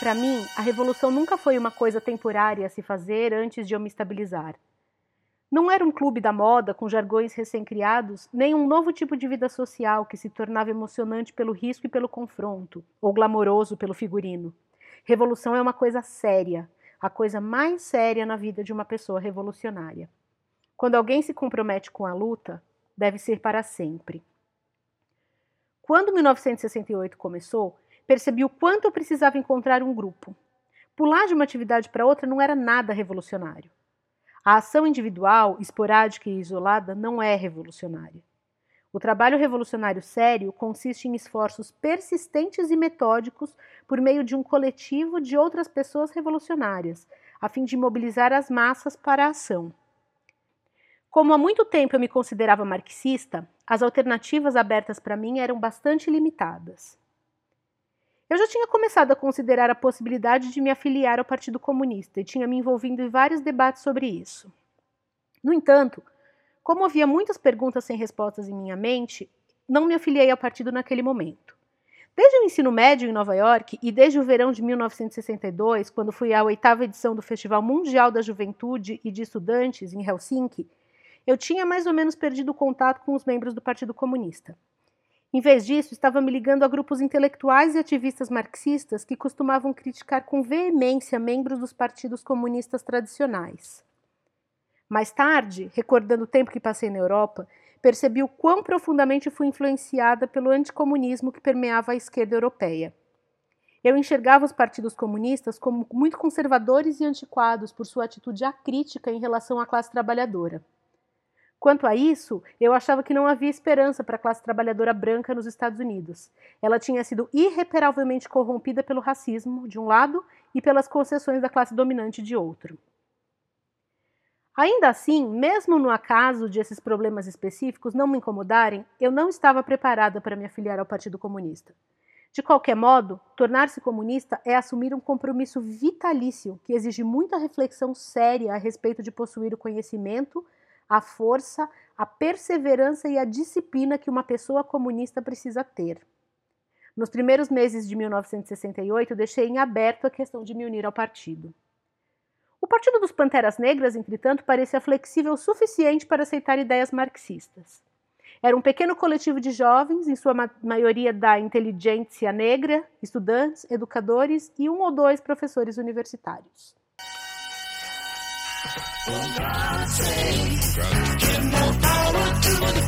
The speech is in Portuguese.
Para mim, a revolução nunca foi uma coisa temporária a se fazer antes de eu me estabilizar. Não era um clube da moda com jargões recém-criados, nem um novo tipo de vida social que se tornava emocionante pelo risco e pelo confronto, ou glamouroso pelo figurino. Revolução é uma coisa séria, a coisa mais séria na vida de uma pessoa revolucionária. Quando alguém se compromete com a luta, deve ser para sempre. Quando 1968 começou, percebi o quanto eu precisava encontrar um grupo. Pular de uma atividade para outra não era nada revolucionário. A ação individual, esporádica e isolada não é revolucionária. O trabalho revolucionário sério consiste em esforços persistentes e metódicos por meio de um coletivo de outras pessoas revolucionárias, a fim de mobilizar as massas para a ação. Como há muito tempo eu me considerava marxista, as alternativas abertas para mim eram bastante limitadas. Eu já tinha começado a considerar a possibilidade de me afiliar ao Partido Comunista e tinha me envolvido em vários debates sobre isso. No entanto, como havia muitas perguntas sem respostas em minha mente, não me afiliei ao partido naquele momento. Desde o ensino médio em Nova York e desde o verão de 1962, quando fui à oitava edição do Festival Mundial da Juventude e de Estudantes em Helsinki, eu tinha mais ou menos perdido o contato com os membros do Partido Comunista. Em vez disso, estava me ligando a grupos intelectuais e ativistas marxistas que costumavam criticar com veemência membros dos partidos comunistas tradicionais. Mais tarde, recordando o tempo que passei na Europa, percebi o quão profundamente fui influenciada pelo anticomunismo que permeava a esquerda europeia. Eu enxergava os partidos comunistas como muito conservadores e antiquados por sua atitude acrítica em relação à classe trabalhadora. Quanto a isso, eu achava que não havia esperança para a classe trabalhadora branca nos Estados Unidos. Ela tinha sido irreparavelmente corrompida pelo racismo, de um lado, e pelas concessões da classe dominante, de outro. Ainda assim, mesmo no acaso de esses problemas específicos não me incomodarem, eu não estava preparada para me afiliar ao Partido Comunista. De qualquer modo, tornar-se comunista é assumir um compromisso vitalício que exige muita reflexão séria a respeito de possuir o conhecimento a força, a perseverança e a disciplina que uma pessoa comunista precisa ter. Nos primeiros meses de 1968, deixei em aberto a questão de me unir ao partido. O Partido dos Panteras Negras, entretanto, parecia flexível o suficiente para aceitar ideias marxistas. Era um pequeno coletivo de jovens, em sua ma maioria da inteligência negra, estudantes, educadores e um ou dois professores universitários. For God's sake, give more power to the.